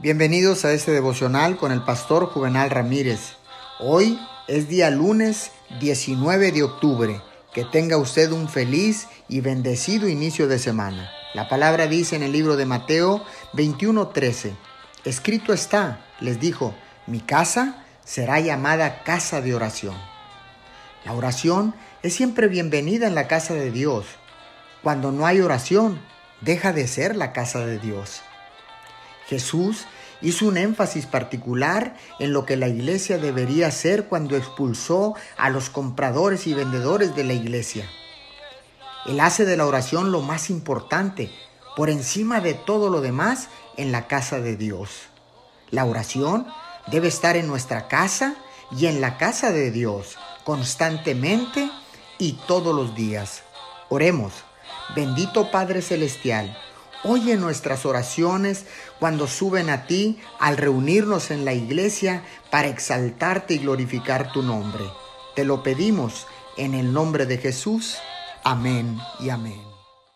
Bienvenidos a este devocional con el pastor Juvenal Ramírez. Hoy es día lunes 19 de octubre. Que tenga usted un feliz y bendecido inicio de semana. La palabra dice en el libro de Mateo 21:13, escrito está, les dijo, mi casa será llamada casa de oración. La oración es siempre bienvenida en la casa de Dios. Cuando no hay oración, deja de ser la casa de Dios. Jesús hizo un énfasis particular en lo que la iglesia debería hacer cuando expulsó a los compradores y vendedores de la iglesia. Él hace de la oración lo más importante, por encima de todo lo demás, en la casa de Dios. La oración debe estar en nuestra casa y en la casa de Dios, constantemente y todos los días. Oremos, bendito Padre Celestial, Oye nuestras oraciones cuando suben a ti al reunirnos en la iglesia para exaltarte y glorificar tu nombre. Te lo pedimos en el nombre de Jesús. Amén y amén.